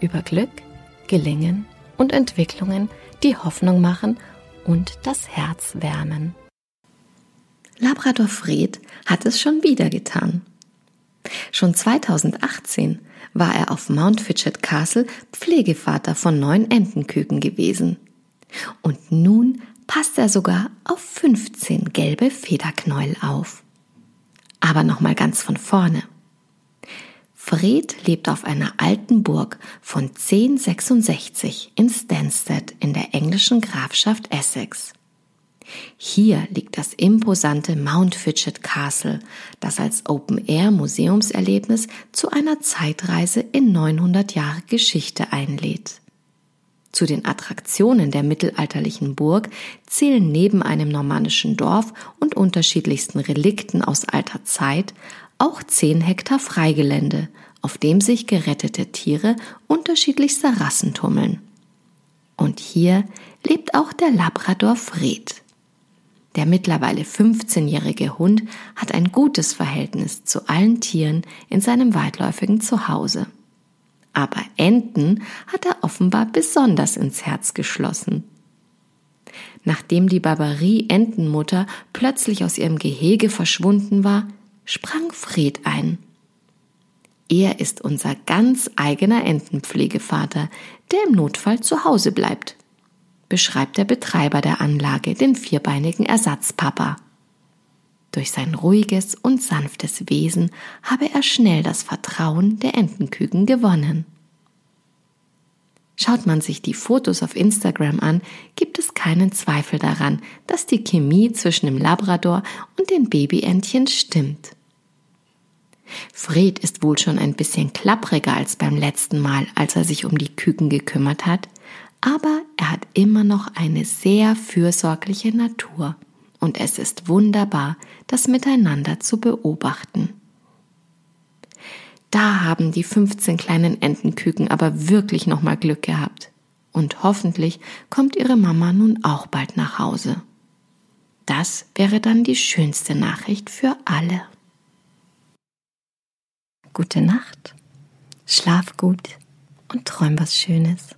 über Glück, Gelingen und Entwicklungen, die Hoffnung machen und das Herz wärmen. Labrador Fred hat es schon wieder getan. Schon 2018 war er auf Mount Fitchet Castle Pflegevater von neun Entenküken gewesen. Und nun passt er sogar auf 15 gelbe Federknäuel auf. Aber nochmal ganz von vorne. Fred lebt auf einer alten Burg von 1066 in Stansted in der englischen Grafschaft Essex. Hier liegt das imposante Mount Fitchet Castle, das als Open-Air-Museumserlebnis zu einer Zeitreise in 900 Jahre Geschichte einlädt. Zu den Attraktionen der mittelalterlichen Burg zählen neben einem normannischen Dorf und unterschiedlichsten Relikten aus alter Zeit auch 10 Hektar Freigelände, auf dem sich gerettete Tiere unterschiedlichster Rassen tummeln. Und hier lebt auch der Labrador Fred. Der mittlerweile 15-jährige Hund hat ein gutes Verhältnis zu allen Tieren in seinem weitläufigen Zuhause. Aber Enten hat er offenbar besonders ins Herz geschlossen. Nachdem die Barbarie-Entenmutter plötzlich aus ihrem Gehege verschwunden war, sprang Fred ein. Er ist unser ganz eigener Entenpflegevater, der im Notfall zu Hause bleibt, beschreibt der Betreiber der Anlage den vierbeinigen Ersatzpapa. Durch sein ruhiges und sanftes Wesen habe er schnell das Vertrauen der Entenküken gewonnen. Schaut man sich die Fotos auf Instagram an, gibt es keinen Zweifel daran, dass die Chemie zwischen dem Labrador und den Babyentchen stimmt. Fred ist wohl schon ein bisschen klappriger als beim letzten Mal, als er sich um die Küken gekümmert hat, aber er hat immer noch eine sehr fürsorgliche Natur und es ist wunderbar, das miteinander zu beobachten. Da haben die 15 kleinen Entenküken aber wirklich nochmal Glück gehabt. Und hoffentlich kommt ihre Mama nun auch bald nach Hause. Das wäre dann die schönste Nachricht für alle. Gute Nacht, schlaf gut und träum was Schönes.